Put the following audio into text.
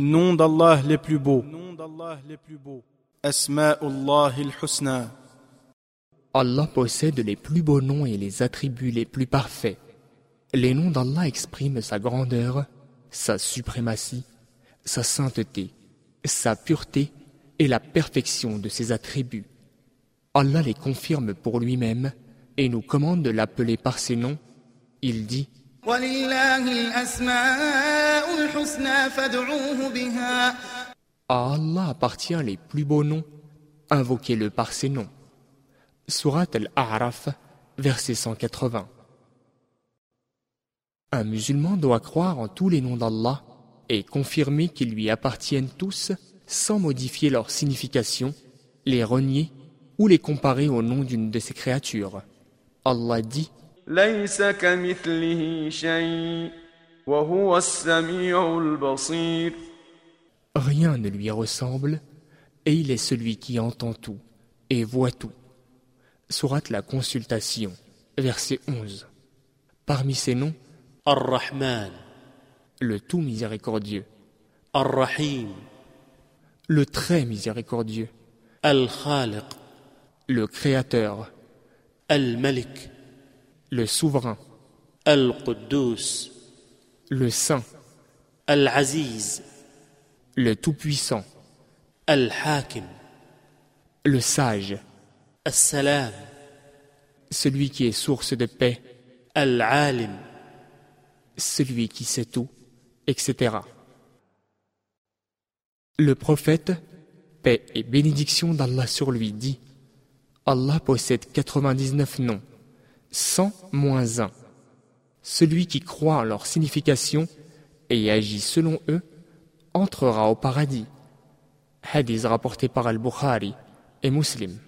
Nom d'Allah les plus beaux. Asma'ullah al-Husna. Allah possède les plus beaux noms et les attributs les plus parfaits. Les noms d'Allah expriment sa grandeur, sa suprématie, sa sainteté, sa pureté et la perfection de ses attributs. Allah les confirme pour lui-même et nous commande de l'appeler par ses noms. Il dit Allah appartient les plus beaux noms, invoquez-le par ses noms. Surat al-A'raf, verset 180. Un musulman doit croire en tous les noms d'Allah et confirmer qu'ils lui appartiennent tous sans modifier leur signification, les renier ou les comparer au nom d'une de ses créatures. Allah dit Rien ne lui ressemble et il est celui qui entend tout et voit tout. Surat la consultation, verset 11. Parmi ces noms, Ar-Rahman, le tout miséricordieux, Ar-Rahim, le très miséricordieux, Al-Khaliq, le créateur, Al-Malik, le souverain, Al-Quddus, le saint, Al-Aziz, le tout-puissant, Al-Hakim, le sage, Al-Salam, celui qui est source de paix, Al-Alim, celui qui sait tout, etc. Le prophète, paix et bénédiction d'Allah sur lui, dit Allah possède 99 noms, 100 moins 1. Celui qui croit en leur signification et agit selon eux entrera au paradis. Hadith rapporté par Al-Bukhari et Muslim.